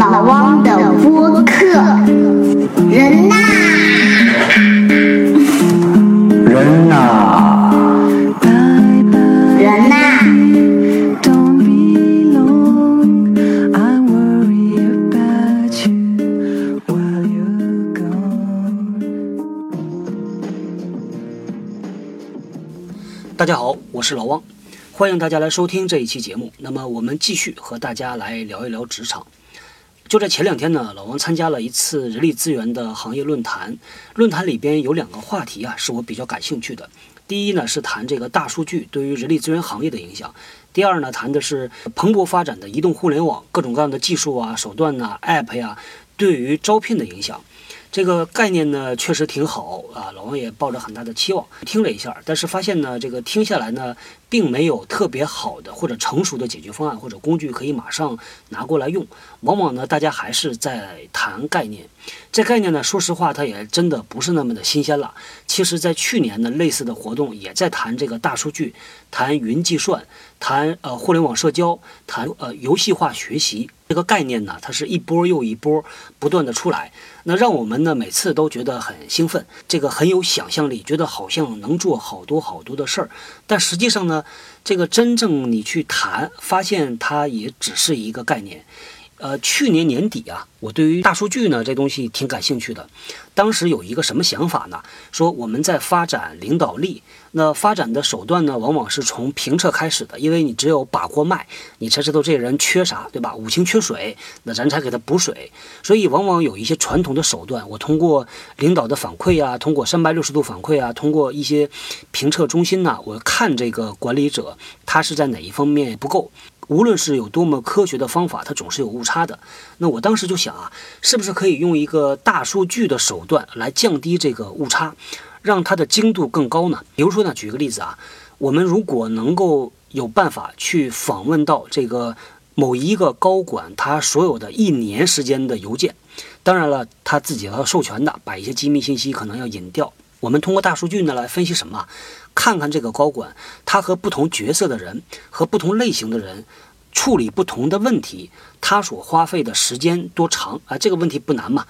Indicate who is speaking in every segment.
Speaker 1: 老汪的播客，人呐，
Speaker 2: 人呐，
Speaker 1: 人呐
Speaker 3: ，Don't be long. I worry about you while you're gone.
Speaker 4: 大家好，我是老汪，欢迎大家来收听这一期节目。那么我们继续和大家来聊一聊职场。就在前两天呢，老王参加了一次人力资源的行业论坛，论坛里边有两个话题啊，是我比较感兴趣的。第一呢是谈这个大数据对于人力资源行业的影响，第二呢谈的是蓬勃发展的移动互联网各种各样的技术啊、手段呐、App 呀对于招聘的影响。这个概念呢确实挺好啊，老王也抱着很大的期望听了一下，但是发现呢，这个听下来呢，并没有特别好的或者成熟的解决方案或者工具可以马上拿过来用。往往呢，大家还是在谈概念。这概念呢，说实话，它也真的不是那么的新鲜了。其实，在去年呢，类似的活动也在谈这个大数据，谈云计算，谈呃互联网社交，谈呃游戏化学习。这个概念呢，它是一波又一波不断的出来，那让我们呢每次都觉得很兴奋，这个很有想象力，觉得好像能做好多好多的事儿。但实际上呢，这个真正你去谈，发现它也只是一个概念。呃，去年年底啊，我对于大数据呢这东西挺感兴趣的。当时有一个什么想法呢？说我们在发展领导力，那发展的手段呢，往往是从评测开始的，因为你只有把过脉，你才知道这个人缺啥，对吧？五行缺水，那咱才给他补水。所以往往有一些传统的手段，我通过领导的反馈啊，通过三百六十度反馈啊，通过一些评测中心呐、我看这个管理者他是在哪一方面不够。无论是有多么科学的方法，它总是有误差的。那我当时就想啊，是不是可以用一个大数据的手段来降低这个误差，让它的精度更高呢？比如说呢，举个例子啊，我们如果能够有办法去访问到这个某一个高管他所有的一年时间的邮件，当然了，他自己要授权的，把一些机密信息可能要隐掉。我们通过大数据呢来分析什么？看看这个高管他和不同角色的人和不同类型的人处理不同的问题，他所花费的时间多长啊？这个问题不难嘛。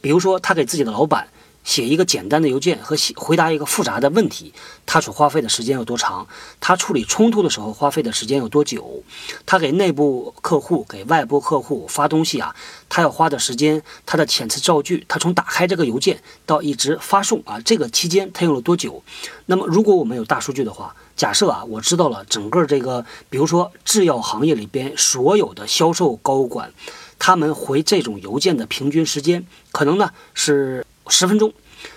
Speaker 4: 比如说，他给自己的老板写一个简单的邮件和写回答一个复杂的问题，他所花费的时间有多长？他处理冲突的时候花费的时间有多久？他给内部客户、给外部客户发东西啊，他要花的时间，他的遣词造句，他从打开这个邮件到一直发送啊，这个期间他用了多久？那么，如果我们有大数据的话，假设啊，我知道了整个这个，比如说制药行业里边所有的销售高管，他们回这种邮件的平均时间，可能呢是十分钟，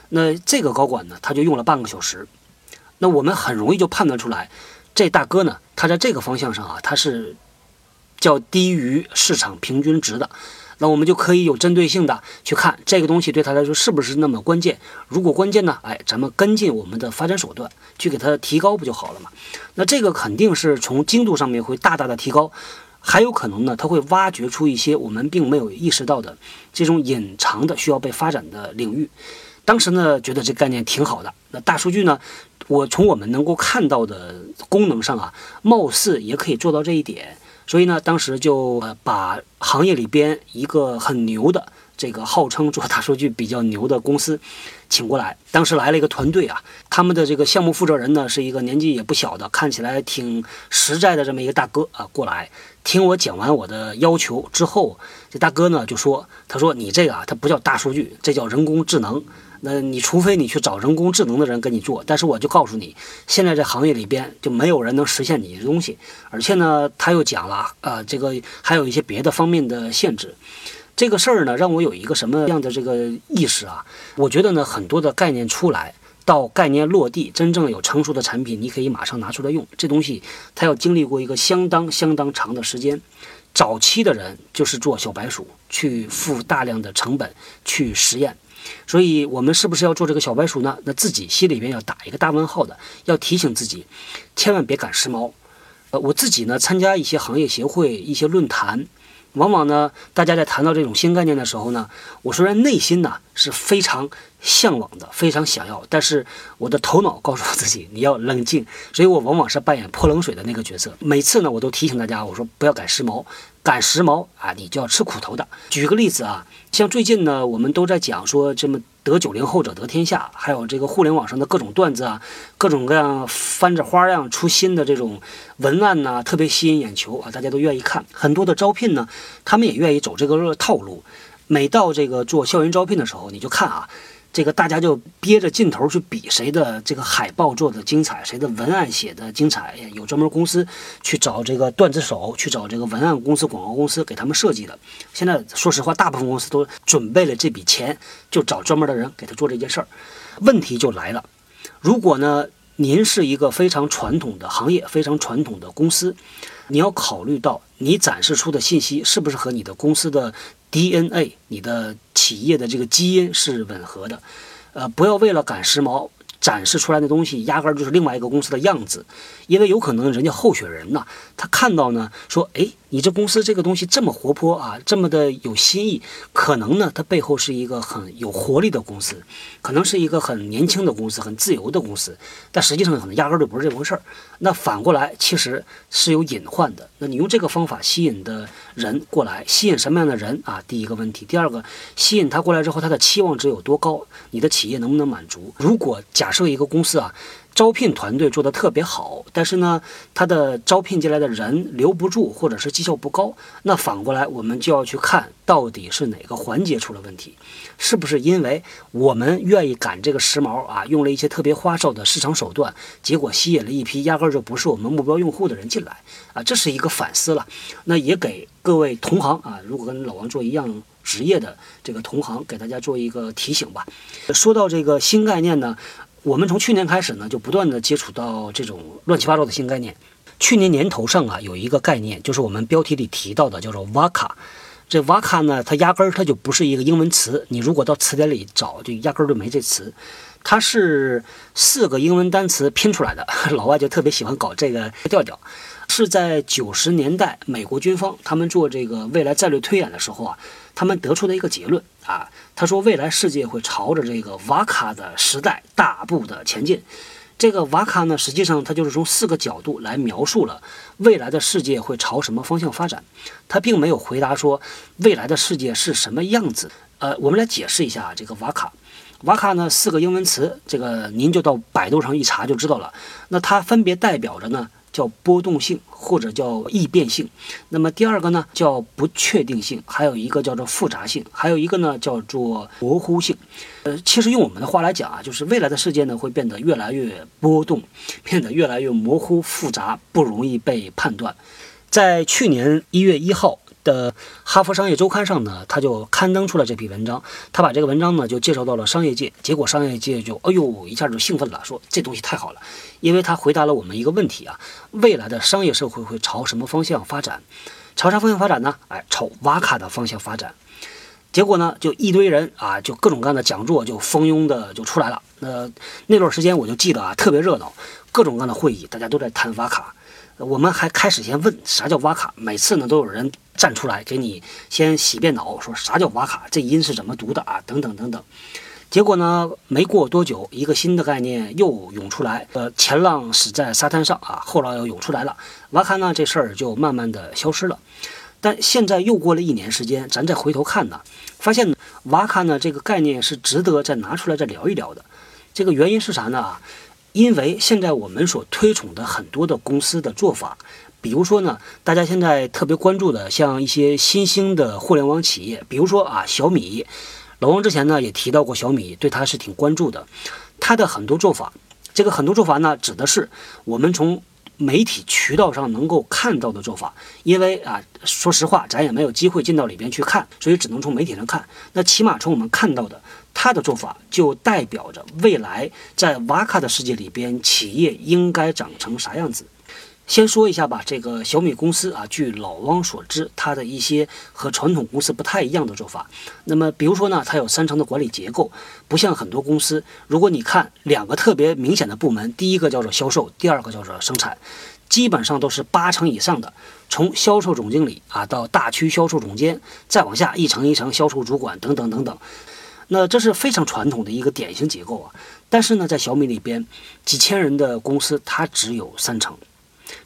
Speaker 4: 那这个高管呢，他就用了半个小时，那我们很容易就判断出来，这大哥呢，他在这个方向上啊，他是较低于市场平均值的。那我们就可以有针对性的去看这个东西对他来说是不是那么关键。如果关键呢，哎，咱们跟进我们的发展手段，去给他提高不就好了嘛？那这个肯定是从精度上面会大大的提高，还有可能呢，它会挖掘出一些我们并没有意识到的这种隐藏的需要被发展的领域。当时呢，觉得这概念挺好的。那大数据呢，我从我们能够看到的功能上啊，貌似也可以做到这一点。所以呢，当时就把行业里边一个很牛的这个号称做大数据比较牛的公司请过来。当时来了一个团队啊，他们的这个项目负责人呢是一个年纪也不小的，看起来挺实在的这么一个大哥啊，过来听我讲完我的要求之后，这大哥呢就说：“他说你这个啊，它不叫大数据，这叫人工智能。”那你除非你去找人工智能的人跟你做，但是我就告诉你，现在这行业里边就没有人能实现你的东西，而且呢，他又讲了，呃，这个还有一些别的方面的限制。这个事儿呢，让我有一个什么样的这个意识啊？我觉得呢，很多的概念出来到概念落地，真正有成熟的产品，你可以马上拿出来用。这东西它要经历过一个相当相当长的时间。早期的人就是做小白鼠，去付大量的成本去实验。所以，我们是不是要做这个小白鼠呢？那自己心里边要打一个大问号的，要提醒自己，千万别赶时髦。呃，我自己呢，参加一些行业协会、一些论坛，往往呢，大家在谈到这种新概念的时候呢，我虽然内心呢是非常向往的，非常想要，但是我的头脑告诉我自己你要冷静，所以我往往是扮演泼冷水的那个角色。每次呢，我都提醒大家，我说不要赶时髦，赶时髦啊，你就要吃苦头的。举个例子啊，像最近呢，我们都在讲说这么。得九零后者得天下，还有这个互联网上的各种段子啊，各种各样翻着花样出新的这种文案呢，特别吸引眼球啊，大家都愿意看。很多的招聘呢，他们也愿意走这个套路。每到这个做校园招聘的时候，你就看啊。这个大家就憋着劲头去比谁的这个海报做的精彩，谁的文案写的精彩。有专门公司去找这个段子手，去找这个文案公司、广告公司给他们设计的。现在说实话，大部分公司都准备了这笔钱，就找专门的人给他做这件事儿。问题就来了，如果呢，您是一个非常传统的行业、非常传统的公司，你要考虑到你展示出的信息是不是和你的公司的。DNA，你的企业的这个基因是吻合的，呃，不要为了赶时髦。展示出来的东西压根儿就是另外一个公司的样子，因为有可能人家候选人呢，他看到呢说，哎，你这公司这个东西这么活泼啊，这么的有新意，可能呢它背后是一个很有活力的公司，可能是一个很年轻的公司，很自由的公司，但实际上可能压根儿就不是这回事儿。那反过来其实是有隐患的。那你用这个方法吸引的人过来，吸引什么样的人啊？第一个问题，第二个，吸引他过来之后，他的期望值有多高？你的企业能不能满足？如果假设一个公司啊，招聘团队做得特别好，但是呢，他的招聘进来的人留不住，或者是绩效不高，那反过来我们就要去看到底是哪个环节出了问题，是不是因为我们愿意赶这个时髦啊，用了一些特别花哨的市场手段，结果吸引了一批压根儿就不是我们目标用户的人进来啊，这是一个反思了。那也给各位同行啊，如果跟老王做一样职业的这个同行，给大家做一个提醒吧。说到这个新概念呢。我们从去年开始呢，就不断的接触到这种乱七八糟的新概念。去年年头上啊，有一个概念，就是我们标题里提到的，叫做 “VACA”。这 “VACA” 呢，它压根儿它就不是一个英文词，你如果到词典里找，就压根儿就没这词。它是四个英文单词拼出来的。老外就特别喜欢搞这个调调。是在九十年代，美国军方他们做这个未来战略推演的时候啊，他们得出的一个结论啊。他说，未来世界会朝着这个瓦卡的时代大步的前进。这个瓦卡呢，实际上它就是从四个角度来描述了未来的世界会朝什么方向发展。他并没有回答说未来的世界是什么样子。呃，我们来解释一下这个瓦卡。瓦卡呢，四个英文词，这个您就到百度上一查就知道了。那它分别代表着呢？叫波动性或者叫易变性，那么第二个呢叫不确定性，还有一个叫做复杂性，还有一个呢叫做模糊性。呃，其实用我们的话来讲啊，就是未来的世界呢会变得越来越波动，变得越来越模糊复杂，不容易被判断。在去年一月一号。的《哈佛商业周刊》上呢，他就刊登出了这篇文章。他把这个文章呢就介绍到了商业界，结果商业界就哎呦一下就兴奋了，说这东西太好了，因为他回答了我们一个问题啊：未来的商业社会会朝什么方向发展？朝啥方向发展呢？哎，朝瓦卡的方向发展。结果呢，就一堆人啊，就各种各样的讲座就蜂拥的就出来了。那那段时间我就记得啊，特别热闹，各种各样的会议，大家都在谈瓦卡。我们还开始先问啥叫瓦卡，每次呢都有人站出来给你先洗遍脑，说啥叫瓦卡，这音是怎么读的啊，等等等等。结果呢，没过多久，一个新的概念又涌出来，呃，前浪死在沙滩上啊，后浪又涌出来了，瓦卡呢这事儿就慢慢的消失了。但现在又过了一年时间，咱再回头看呢，发现瓦卡呢这个概念是值得再拿出来再聊一聊的。这个原因是啥呢？因为现在我们所推崇的很多的公司的做法，比如说呢，大家现在特别关注的，像一些新兴的互联网企业，比如说啊小米，老王之前呢也提到过小米，对它是挺关注的。它的很多做法，这个很多做法呢，指的是我们从媒体渠道上能够看到的做法。因为啊，说实话，咱也没有机会进到里边去看，所以只能从媒体上看。那起码从我们看到的。他的做法就代表着未来在瓦卡的世界里边，企业应该长成啥样子。先说一下吧，这个小米公司啊，据老汪所知，它的一些和传统公司不太一样的做法。那么，比如说呢，它有三层的管理结构，不像很多公司，如果你看两个特别明显的部门，第一个叫做销售，第二个叫做生产，基本上都是八成以上的从销售总经理啊到大区销售总监，再往下一层一层销售主管等等等等。那这是非常传统的一个典型结构啊。但是呢，在小米里边，几千人的公司它只有三层，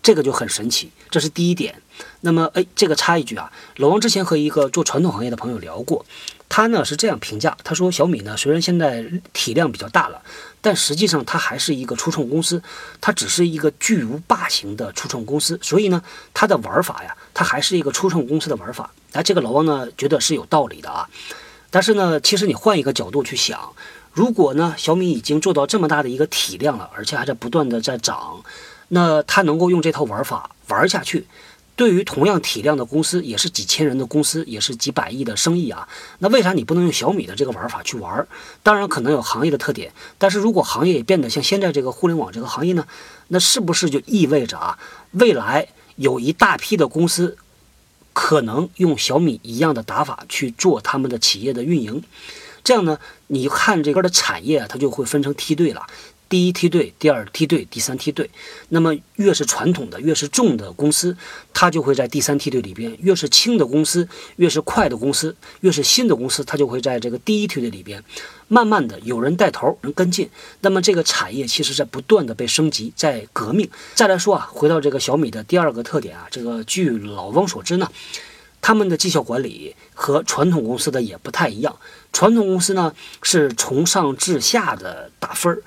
Speaker 4: 这个就很神奇。这是第一点。那么，哎，这个插一句啊，老王之前和一个做传统行业的朋友聊过，他呢是这样评价，他说小米呢虽然现在体量比较大了，但实际上它还是一个初创公司，它只是一个巨无霸型的初创公司，所以呢，它的玩法呀，它还是一个初创公司的玩法。哎，这个老王呢觉得是有道理的啊。但是呢，其实你换一个角度去想，如果呢小米已经做到这么大的一个体量了，而且还在不断的在涨，那他能够用这套玩法玩下去。对于同样体量的公司，也是几千人的公司，也是几百亿的生意啊。那为啥你不能用小米的这个玩法去玩？当然可能有行业的特点，但是如果行业也变得像现在这个互联网这个行业呢，那是不是就意味着啊，未来有一大批的公司可能用小米一样的打法去做他们的企业的运营？这样呢，你看这边的产业，它就会分成梯队了。第一梯队、第二梯队、第三梯队，那么越是传统的、越是重的公司，它就会在第三梯队里边；越是轻的公司、越是快的公司、越是新的公司，它就会在这个第一梯队里边。慢慢的，有人带头，人跟进，那么这个产业其实在不断的被升级，在革命。再来说啊，回到这个小米的第二个特点啊，这个据老汪所知呢，他们的绩效管理和传统公司的也不太一样。传统公司呢是从上至下的打分儿。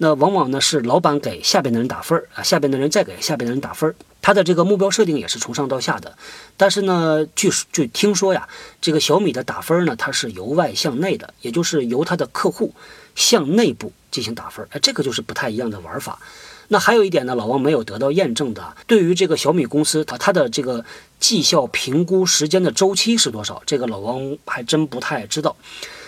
Speaker 4: 那往往呢是老板给下边的人打分儿啊，下边的人再给下边的人打分儿，他的这个目标设定也是从上到下的。但是呢，据据听说呀，这个小米的打分呢，它是由外向内的，也就是由它的客户向内部进行打分儿，哎，这个就是不太一样的玩法。那还有一点呢，老王没有得到验证的，对于这个小米公司，它它的这个绩效评估时间的周期是多少？这个老王还真不太知道。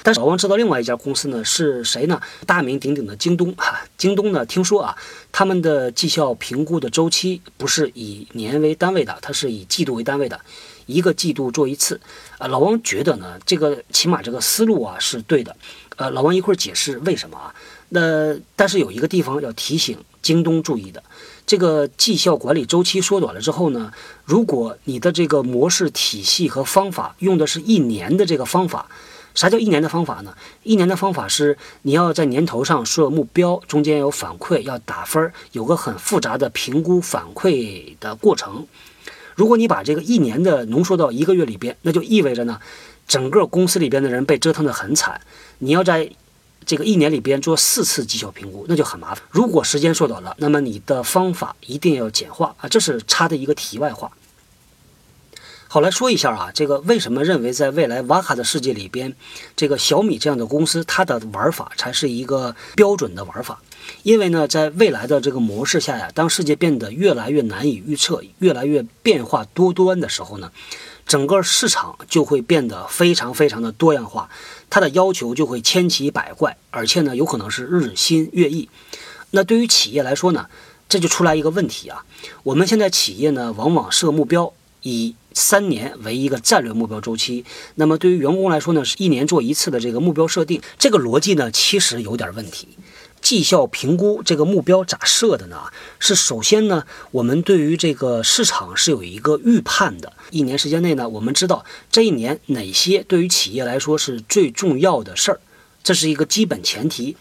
Speaker 4: 但是老王知道另外一家公司呢是谁呢？大名鼎鼎的京东哈，京东呢听说啊，他们的绩效评估的周期不是以年为单位的，它是以季度为单位的，一个季度做一次。啊，老王觉得呢，这个起码这个思路啊是对的。呃，老王一会儿解释为什么啊。那但是有一个地方要提醒京东注意的，这个绩效管理周期缩短了之后呢，如果你的这个模式体系和方法用的是一年的这个方法。啥叫一年的方法呢？一年的方法是你要在年头上设目标，中间有反馈，要打分，有个很复杂的评估反馈的过程。如果你把这个一年的浓缩到一个月里边，那就意味着呢，整个公司里边的人被折腾得很惨。你要在这个一年里边做四次绩效评估，那就很麻烦。如果时间缩短了，那么你的方法一定要简化啊，这是插的一个题外话。好，来说一下啊，这个为什么认为在未来瓦卡的世界里边，这个小米这样的公司，它的玩法才是一个标准的玩法？因为呢，在未来的这个模式下呀，当世界变得越来越难以预测，越来越变化多端的时候呢，整个市场就会变得非常非常的多样化，它的要求就会千奇百怪，而且呢，有可能是日新月异。那对于企业来说呢，这就出来一个问题啊，我们现在企业呢，往往设目标以三年为一个战略目标周期，那么对于员工来说呢，是一年做一次的这个目标设定，这个逻辑呢其实有点问题。绩效评估这个目标咋设的呢？是首先呢，我们对于这个市场是有一个预判的，一年时间内呢，我们知道这一年哪些对于企业来说是最重要的事儿，这是一个基本前提。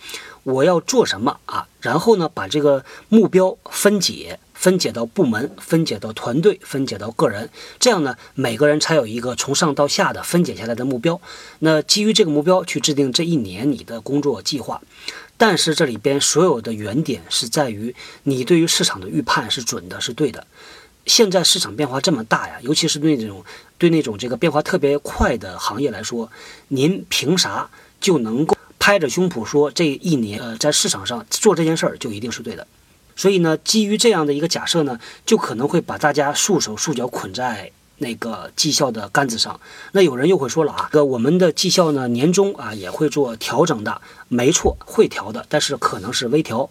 Speaker 4: 我要做什么啊？然后呢，把这个目标分解。分解到部门，分解到团队，分解到个人，这样呢，每个人才有一个从上到下的分解下来的目标。那基于这个目标去制定这一年你的工作计划。但是这里边所有的原点是在于你对于市场的预判是准的，是对的。现在市场变化这么大呀，尤其是对那种对那种这个变化特别快的行业来说，您凭啥就能够拍着胸脯说这一年呃在市场上做这件事儿就一定是对的？所以呢，基于这样的一个假设呢，就可能会把大家束手束脚捆在那个绩效的杆子上。那有人又会说了啊，哥我们的绩效呢，年终啊也会做调整的，没错，会调的，但是可能是微调，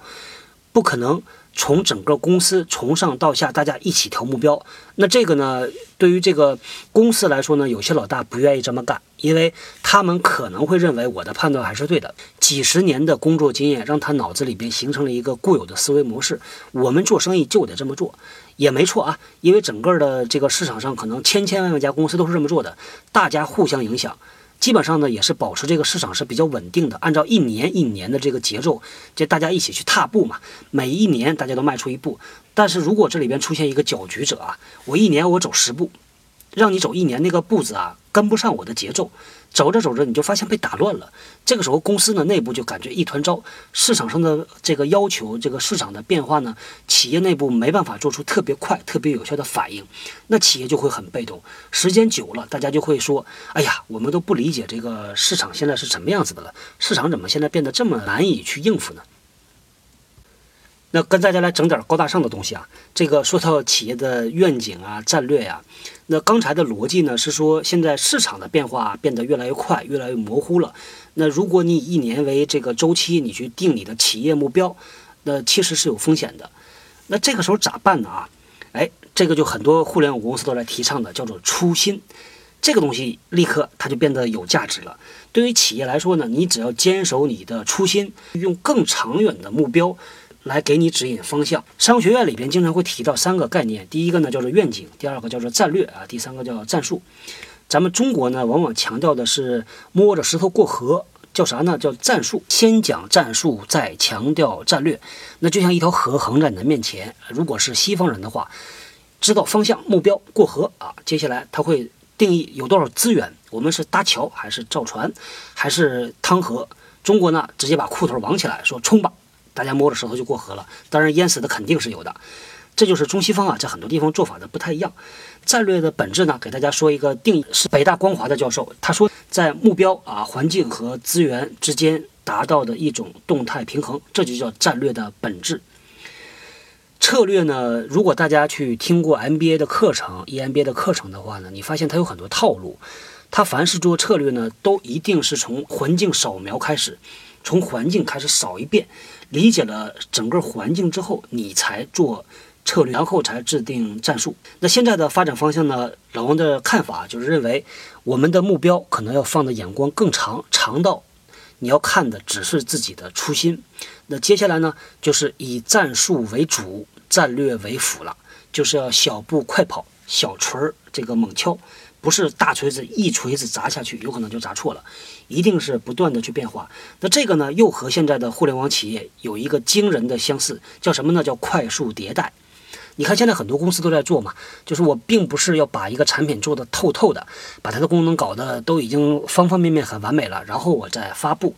Speaker 4: 不可能。从整个公司从上到下，大家一起调目标。那这个呢，对于这个公司来说呢，有些老大不愿意这么干，因为他们可能会认为我的判断还是对的。几十年的工作经验让他脑子里边形成了一个固有的思维模式。我们做生意就得这么做，也没错啊，因为整个的这个市场上可能千千万万家公司都是这么做的，大家互相影响，基本上呢也是保持这个市场是比较稳定的，按照一年一年的这个节奏，就大家一起去踏步嘛，每一年大家都迈出一步。但是如果这里边出现一个搅局者啊，我一年我走十步，让你走一年那个步子啊跟不上我的节奏，走着走着你就发现被打乱了。这个时候公司呢内部就感觉一团糟，市场上的这个要求，这个市场的变化呢，企业内部没办法做出特别快、特别有效的反应，那企业就会很被动。时间久了，大家就会说：“哎呀，我们都不理解这个市场现在是什么样子的了，市场怎么现在变得这么难以去应付呢？”那跟大家来整点高大上的东西啊，这个说到企业的愿景啊、战略呀、那刚才的逻辑呢是说，现在市场的变化变得越来越快、越来越模糊了。那如果你以一年为这个周期，你去定你的企业目标，那其实是有风险的。那这个时候咋办呢？啊，哎，这个就很多互联网公司都在提倡的，叫做初心。这个东西立刻它就变得有价值了。对于企业来说呢，你只要坚守你的初心，用更长远的目标。来给你指引方向。商学院里边经常会提到三个概念，第一个呢叫做愿景，第二个叫做战略啊，第三个叫战术。咱们中国呢往往强调的是摸着石头过河，叫啥呢？叫战术。先讲战术，再强调战略。那就像一条河横在你的面前，如果是西方人的话，知道方向、目标，过河啊。接下来他会定义有多少资源，我们是搭桥还是造船，还是趟河？中国呢直接把裤头绑起来，说冲吧。大家摸着石头就过河了，当然淹死的肯定是有的。这就是中西方啊，在很多地方做法的不太一样。战略的本质呢，给大家说一个定义，是北大光华的教授他说，在目标啊、环境和资源之间达到的一种动态平衡，这就叫战略的本质。策略呢，如果大家去听过 MBA 的课程、EMBA 的课程的话呢，你发现它有很多套路。它凡是做策略呢，都一定是从环境扫描开始，从环境开始扫一遍。理解了整个环境之后，你才做策略，然后才制定战术。那现在的发展方向呢？老王的看法就是认为，我们的目标可能要放的眼光更长，长到你要看的只是自己的初心。那接下来呢，就是以战术为主，战略为辅了，就是要小步快跑，小锤儿这个猛敲。不是大锤子一锤子砸下去，有可能就砸错了，一定是不断的去变化。那这个呢，又和现在的互联网企业有一个惊人的相似，叫什么呢？叫快速迭代。你看现在很多公司都在做嘛，就是我并不是要把一个产品做的透透的，把它的功能搞得都已经方方面面很完美了，然后我再发布。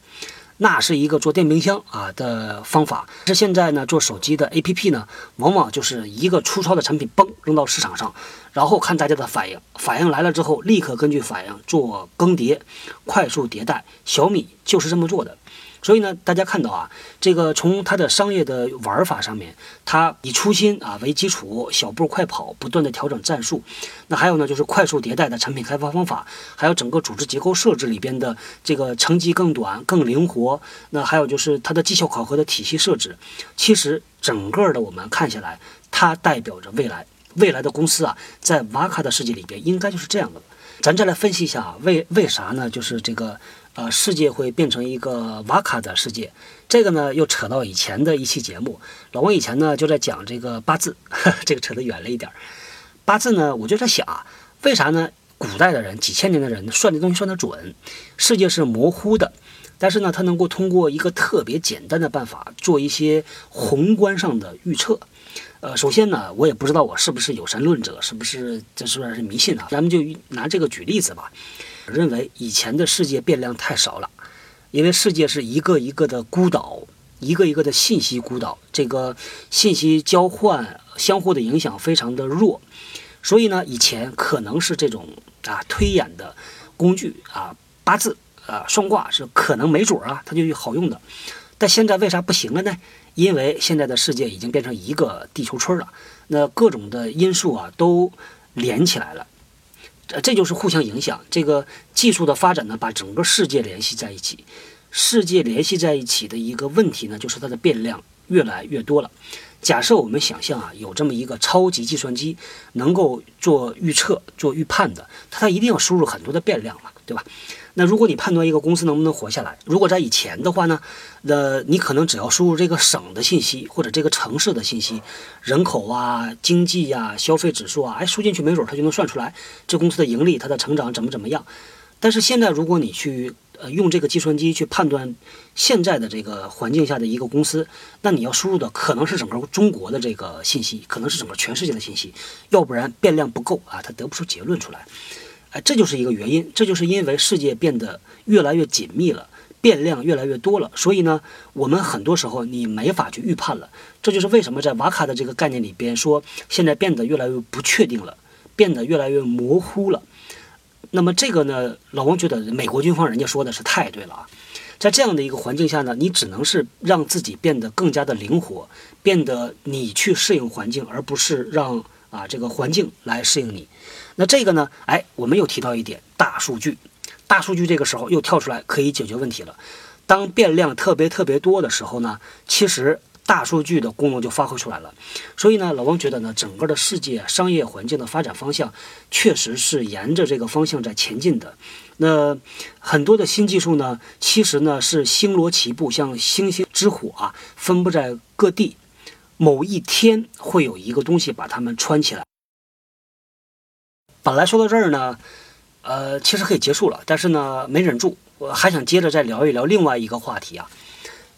Speaker 4: 那是一个做电冰箱啊的方法，是现在呢做手机的 APP 呢，往往就是一个粗糙的产品嘣扔到市场上，然后看大家的反应，反应来了之后，立刻根据反应做更迭，快速迭代。小米就是这么做的。所以呢，大家看到啊，这个从它的商业的玩法上面，它以初心啊为基础，小步快跑，不断的调整战术。那还有呢，就是快速迭代的产品开发方法，还有整个组织结构设置里边的这个层级更短、更灵活。那还有就是它的绩效考核的体系设置。其实整个的我们看下来，它代表着未来，未来的公司啊，在瓦卡的世界里边应该就是这样的。咱再来分析一下，为为啥呢？就是这个。呃，世界会变成一个瓦卡的世界，这个呢又扯到以前的一期节目。老王以前呢就在讲这个八字，这个扯得远了一点。八字呢，我就在想啊，为啥呢？古代的人，几千年的人算这东西算得准，世界是模糊的，但是呢，他能够通过一个特别简单的办法做一些宏观上的预测。呃，首先呢，我也不知道我是不是有神论者，是不是这算是迷信啊？咱们就拿这个举例子吧。认为以前的世界变量太少了，因为世界是一个一个的孤岛，一个一个的信息孤岛，这个信息交换相互的影响非常的弱，所以呢，以前可能是这种啊推演的工具啊八字啊算卦是可能没准啊它就好用的，但现在为啥不行了呢？因为现在的世界已经变成一个地球村了，那各种的因素啊都连起来了。这就是互相影响。这个技术的发展呢，把整个世界联系在一起。世界联系在一起的一个问题呢，就是它的变量越来越多了。假设我们想象啊，有这么一个超级计算机，能够做预测、做预判的，它它一定要输入很多的变量嘛。对吧？那如果你判断一个公司能不能活下来，如果在以前的话呢，那你可能只要输入这个省的信息或者这个城市的信息，人口啊、经济呀、消费指数啊，哎，输进去没准它就能算出来这公司的盈利、它的成长怎么怎么样。但是现在如果你去呃用这个计算机去判断现在的这个环境下的一个公司，那你要输入的可能是整个中国的这个信息，可能是整个全世界的信息，要不然变量不够啊，它得不出结论出来。哎，这就是一个原因，这就是因为世界变得越来越紧密了，变量越来越多了，所以呢，我们很多时候你没法去预判了。这就是为什么在瓦卡的这个概念里边说，现在变得越来越不确定了，变得越来越模糊了。那么这个呢，老王觉得美国军方人家说的是太对了啊，在这样的一个环境下呢，你只能是让自己变得更加的灵活，变得你去适应环境，而不是让啊这个环境来适应你。那这个呢，哎，我们又提到一点，大数据，大数据这个时候又跳出来可以解决问题了。当变量特别特别多的时候呢，其实大数据的功能就发挥出来了。所以呢，老王觉得呢，整个的世界商业环境的发展方向确实是沿着这个方向在前进的。那很多的新技术呢，其实呢是星罗棋布，像星星之火啊，分布在各地。某一天会有一个东西把它们穿起来。本来说到这儿呢，呃，其实可以结束了，但是呢，没忍住，我还想接着再聊一聊另外一个话题啊。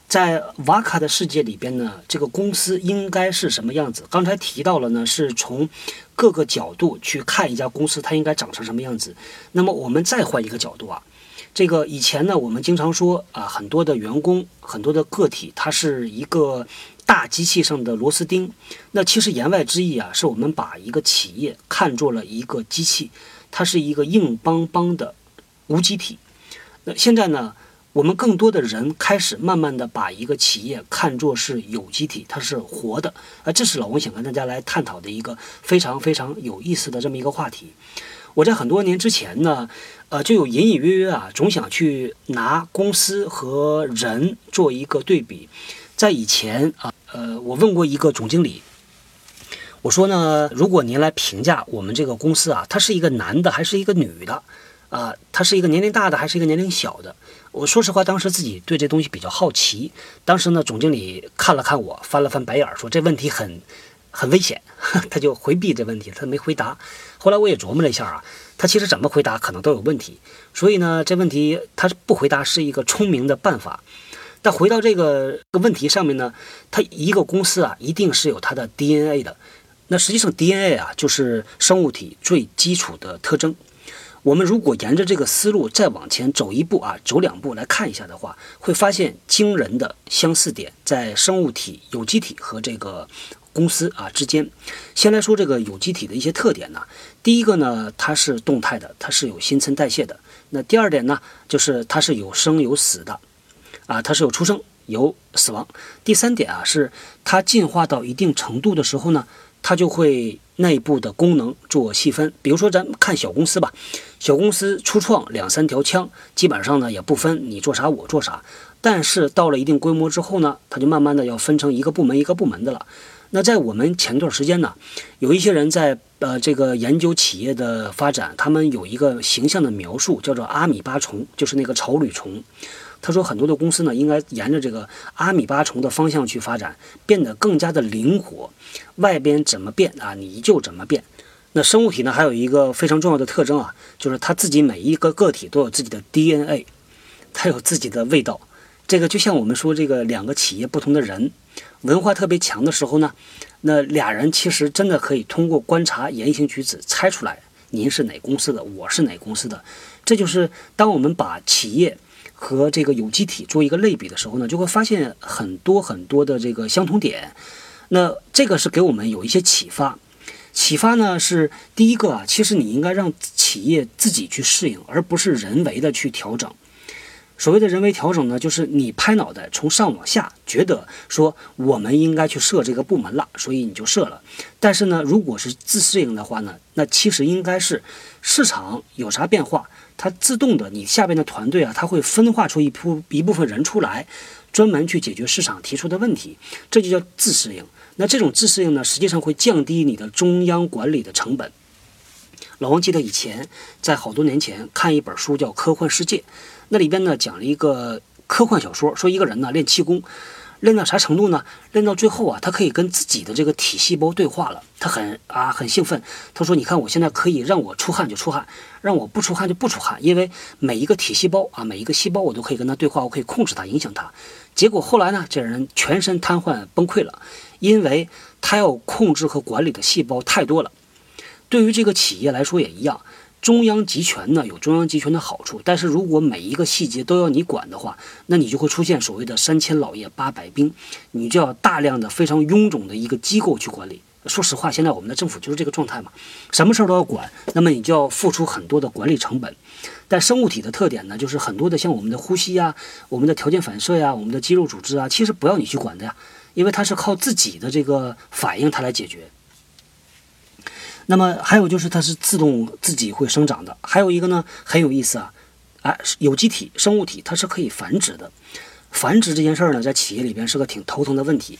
Speaker 4: 在瓦卡的世界里边呢，这个公司应该是什么样子？刚才提到了呢，是从各个角度去看一家公司，它应该长成什么样子。那么我们再换一个角度啊，这个以前呢，我们经常说啊，很多的员工，很多的个体，它是一个大机器上的螺丝钉。那其实言外之意啊，是我们把一个企业看作了一个机器，它是一个硬邦邦的无机体。那现在呢？我们更多的人开始慢慢的把一个企业看作是有机体，它是活的，啊，这是老王想跟大家来探讨的一个非常非常有意思的这么一个话题。我在很多年之前呢，呃，就有隐隐约约啊，总想去拿公司和人做一个对比。在以前啊，呃，我问过一个总经理，我说呢，如果您来评价我们这个公司啊，他是一个男的还是一个女的？啊，他是一个年龄大的还是一个年龄小的？我说实话，当时自己对这东西比较好奇。当时呢，总经理看了看我，翻了翻白眼，说这问题很很危险，他就回避这问题，他没回答。后来我也琢磨了一下啊，他其实怎么回答可能都有问题。所以呢，这问题他不回答是一个聪明的办法。但回到这个个问题上面呢，它一个公司啊，一定是有它的 DNA 的。那实际上 DNA 啊，就是生物体最基础的特征。我们如果沿着这个思路再往前走一步啊，走两步来看一下的话，会发现惊人的相似点在生物体、有机体和这个公司啊之间。先来说这个有机体的一些特点呢，第一个呢，它是动态的，它是有新陈代谢的。那第二点呢，就是它是有生有死的，啊，它是有出生有死亡。第三点啊，是它进化到一定程度的时候呢，它就会。内部的功能做细分，比如说咱看小公司吧，小公司初创两三条枪，基本上呢也不分你做啥我做啥，但是到了一定规模之后呢，它就慢慢的要分成一个部门一个部门的了。那在我们前段时间呢，有一些人在呃这个研究企业的发展，他们有一个形象的描述，叫做阿米巴虫，就是那个草履虫。他说，很多的公司呢，应该沿着这个阿米巴虫的方向去发展，变得更加的灵活。外边怎么变啊，你就怎么变。那生物体呢，还有一个非常重要的特征啊，就是它自己每一个个体都有自己的 DNA，它有自己的味道。这个就像我们说这个两个企业不同的人，文化特别强的时候呢，那俩人其实真的可以通过观察言行举止猜出来，您是哪公司的，我是哪公司的。这就是当我们把企业。和这个有机体做一个类比的时候呢，就会发现很多很多的这个相同点。那这个是给我们有一些启发。启发呢是第一个啊，其实你应该让企业自己去适应，而不是人为的去调整。所谓的人为调整呢，就是你拍脑袋从上往下觉得说我们应该去设这个部门了，所以你就设了。但是呢，如果是自适应的话呢，那其实应该是市场有啥变化。它自动的，你下边的团队啊，它会分化出一部一部分人出来，专门去解决市场提出的问题，这就叫自适应。那这种自适应呢，实际上会降低你的中央管理的成本。老王记得以前在好多年前看一本书叫《科幻世界》，那里边呢讲了一个科幻小说，说一个人呢练气功，练到啥程度呢？练到最后啊，他可以跟自己的这个体细胞对话了，他很啊很兴奋。他说：“你看我现在可以让我出汗就出汗，让我不出汗就不出汗，因为每一个体细胞啊，每一个细胞我都可以跟他对话，我可以控制它，影响它。”结果后来呢，这人全身瘫痪崩溃了，因为他要控制和管理的细胞太多了。对于这个企业来说也一样，中央集权呢有中央集权的好处，但是如果每一个细节都要你管的话，那你就会出现所谓的三千老爷八百兵，你就要大量的非常臃肿的一个机构去管理。说实话，现在我们的政府就是这个状态嘛，什么事儿都要管，那么你就要付出很多的管理成本。但生物体的特点呢，就是很多的像我们的呼吸呀、我们的条件反射呀、我们的肌肉组织啊，其实不要你去管的呀，因为它是靠自己的这个反应它来解决。那么还有就是它是自动自己会生长的，还有一个呢很有意思啊，哎，有机体生物体它是可以繁殖的，繁殖这件事儿呢，在企业里边是个挺头疼的问题。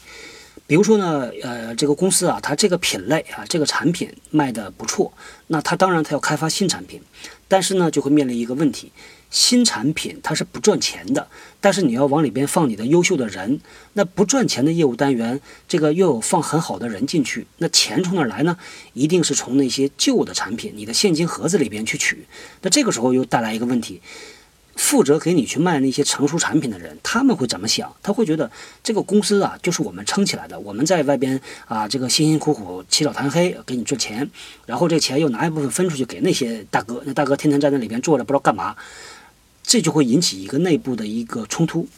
Speaker 4: 比如说呢，呃，这个公司啊，它这个品类啊，这个产品卖的不错，那它当然它要开发新产品，但是呢，就会面临一个问题，新产品它是不赚钱的，但是你要往里边放你的优秀的人，那不赚钱的业务单元，这个又有放很好的人进去，那钱从哪儿来呢？一定是从那些旧的产品，你的现金盒子里边去取，那这个时候又带来一个问题。负责给你去卖那些成熟产品的人，他们会怎么想？他会觉得这个公司啊，就是我们撑起来的，我们在外边啊，这个辛辛苦苦起早贪黑给你赚钱，然后这钱又拿一部分分出去给那些大哥，那大哥天天在那里边坐着不知道干嘛，这就会引起一个内部的一个冲突。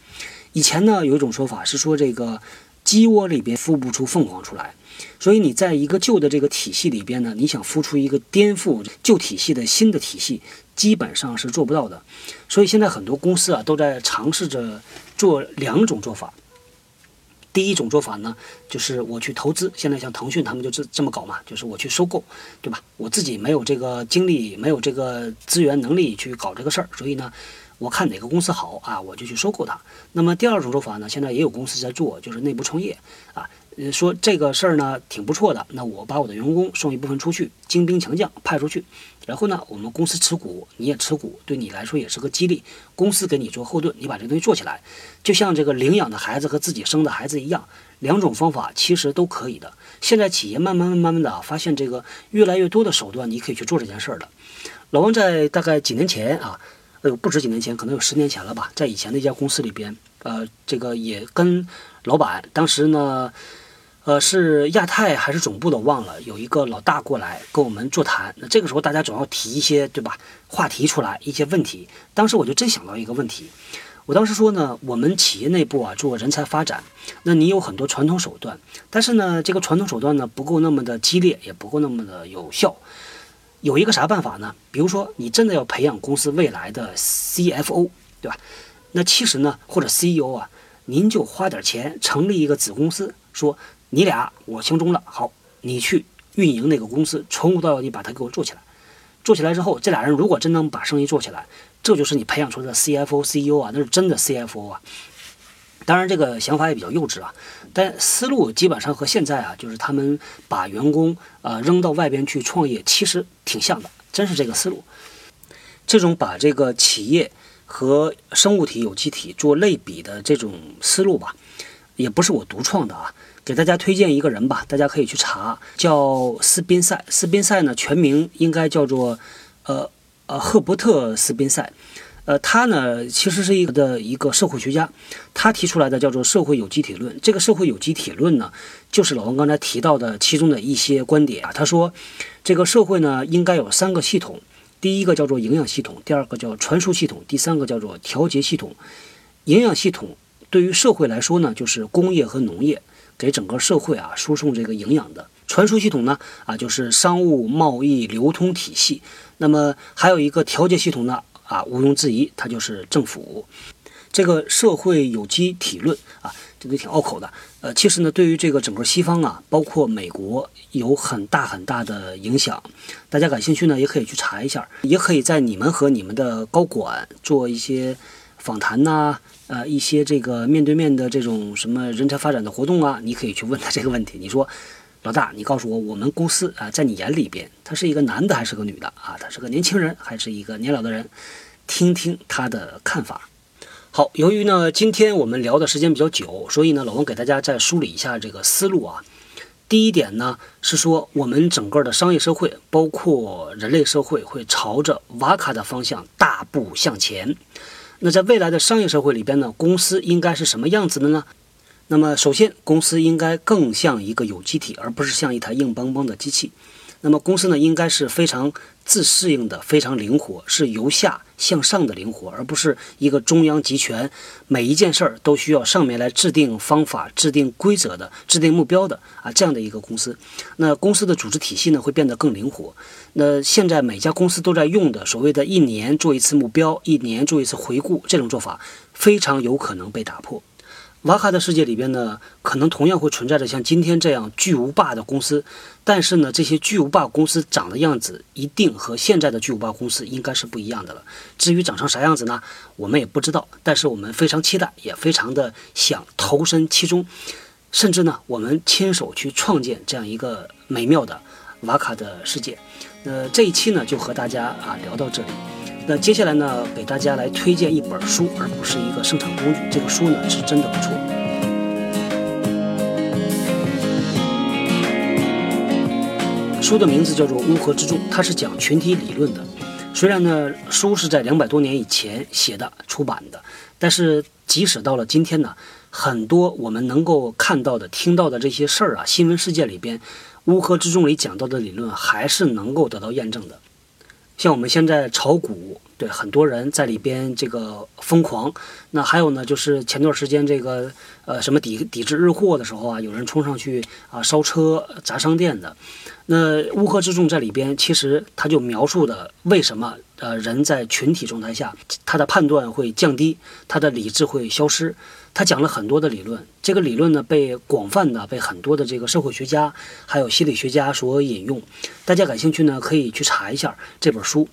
Speaker 4: 以前呢，有一种说法是说这个鸡窝里边孵不出凤凰出来，所以你在一个旧的这个体系里边呢，你想孵出一个颠覆旧体系的新的体系。基本上是做不到的，所以现在很多公司啊都在尝试着做两种做法。第一种做法呢，就是我去投资，现在像腾讯他们就这这么搞嘛，就是我去收购，对吧？我自己没有这个精力，没有这个资源能力去搞这个事儿，所以呢，我看哪个公司好啊，我就去收购它。那么第二种做法呢，现在也有公司在做，就是内部创业啊。说这个事儿呢挺不错的，那我把我的员工送一部分出去，精兵强将派出去，然后呢，我们公司持股，你也持股，对你来说也是个激励，公司给你做后盾，你把这东西做起来，就像这个领养的孩子和自己生的孩子一样，两种方法其实都可以的。现在企业慢慢慢慢的发现这个越来越多的手段，你可以去做这件事儿了。老王在大概几年前啊，呃，不止几年前，可能有十年前了吧，在以前的一家公司里边，呃，这个也跟老板当时呢。呃，是亚太还是总部的忘了，有一个老大过来跟我们座谈。那这个时候大家总要提一些，对吧？话题出来一些问题。当时我就真想到一个问题，我当时说呢，我们企业内部啊做人才发展，那你有很多传统手段，但是呢，这个传统手段呢不够那么的激烈，也不够那么的有效。有一个啥办法呢？比如说，你真的要培养公司未来的 CFO，对吧？那其实呢，或者 CEO 啊，您就花点钱成立一个子公司，说。你俩我相中了，好，你去运营那个公司，从无到有你把它给我做起来。做起来之后，这俩人如果真能把生意做起来，这就是你培养出来的 CFO、CEO 啊，那是真的 CFO 啊。当然，这个想法也比较幼稚啊，但思路基本上和现在啊，就是他们把员工啊扔到外边去创业，其实挺像的，真是这个思路。这种把这个企业和生物体、有机体做类比的这种思路吧，也不是我独创的啊。给大家推荐一个人吧，大家可以去查，叫斯宾塞。斯宾塞呢，全名应该叫做，呃呃，赫伯特斯宾塞。呃，他呢其实是一个的一个社会学家，他提出来的叫做社会有机体论。这个社会有机体论呢，就是老王刚才提到的其中的一些观点啊。他说，这个社会呢应该有三个系统，第一个叫做营养系统，第二个叫传输系统，第三个叫做调节系统。营养系统对于社会来说呢，就是工业和农业。给整个社会啊输送这个营养的传输系统呢啊就是商务贸易流通体系，那么还有一个调节系统呢啊毋庸置疑它就是政府。这个社会有机体论啊这个挺拗口的，呃其实呢对于这个整个西方啊包括美国有很大很大的影响。大家感兴趣呢也可以去查一下，也可以在你们和你们的高管做一些访谈呐。呃，一些这个面对面的这种什么人才发展的活动啊，你可以去问他这个问题。你说，老大，你告诉我，我们公司啊，在你眼里边，他是一个男的还是个女的啊？他是个年轻人还是一个年老的人？听听他的看法。好，由于呢今天我们聊的时间比较久，所以呢老王给大家再梳理一下这个思路啊。第一点呢是说，我们整个的商业社会，包括人类社会，会朝着瓦卡的方向大步向前。那在未来的商业社会里边呢，公司应该是什么样子的呢？那么首先，公司应该更像一个有机体，而不是像一台硬邦邦的机器。那么公司呢，应该是非常自适应的，非常灵活，是由下向上的灵活，而不是一个中央集权，每一件事儿都需要上面来制定方法、制定规则的、制定目标的啊这样的一个公司。那公司的组织体系呢，会变得更灵活。那现在每家公司都在用的所谓的一年做一次目标，一年做一次回顾这种做法，非常有可能被打破。瓦卡的世界里边呢，可能同样会存在着像今天这样巨无霸的公司，但是呢，这些巨无霸公司长的样子一定和现在的巨无霸公司应该是不一样的了。至于长成啥样子呢，我们也不知道，但是我们非常期待，也非常的想投身其中，甚至呢，我们亲手去创建这样一个美妙的瓦卡的世界。那这一期呢，就和大家啊聊到这里。那接下来呢，给大家来推荐一本书，而不是一个生产工具。这个书呢，是真的不错。书的名字叫做《乌合之众》，它是讲群体理论的。虽然呢，书是在两百多年以前写的、出版的，但是即使到了今天呢，很多我们能够看到的、听到的这些事儿啊，新闻事件里边，《乌合之众》里讲到的理论还是能够得到验证的。像我们现在炒股，对很多人在里边这个疯狂。那还有呢，就是前段时间这个呃什么抵抵制日货的时候啊，有人冲上去啊烧车砸商店的。那乌合之众在里边，其实他就描述的为什么呃人在群体状态下，他的判断会降低，他的理智会消失。他讲了很多的理论，这个理论呢被广泛的被很多的这个社会学家还有心理学家所引用。大家感兴趣呢，可以去查一下这本书。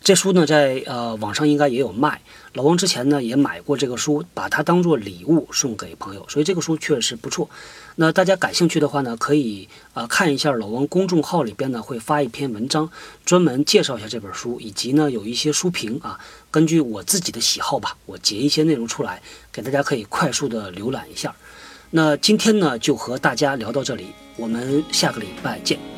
Speaker 4: 这书呢在呃网上应该也有卖。老王之前呢也买过这个书，把它当做礼物送给朋友，所以这个书确实不错。那大家感兴趣的话呢，可以啊看一下老王公众号里边呢会发一篇文章，专门介绍一下这本书，以及呢有一些书评啊。根据我自己的喜好吧，我截一些内容出来，给大家可以快速的浏览一下。那今天呢就和大家聊到这里，我们下个礼拜见。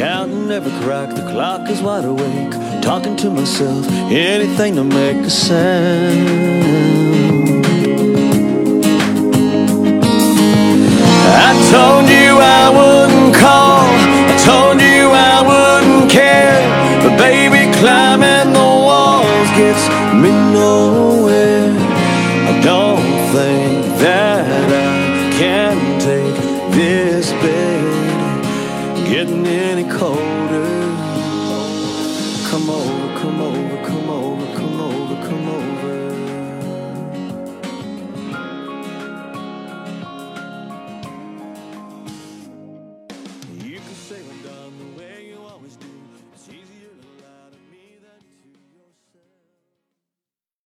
Speaker 5: Counting every crack, the clock is wide awake. Talking to myself, anything to make a sound. I told you I wouldn't call, I told you I wouldn't care. But baby, climbing the walls gets me nowhere.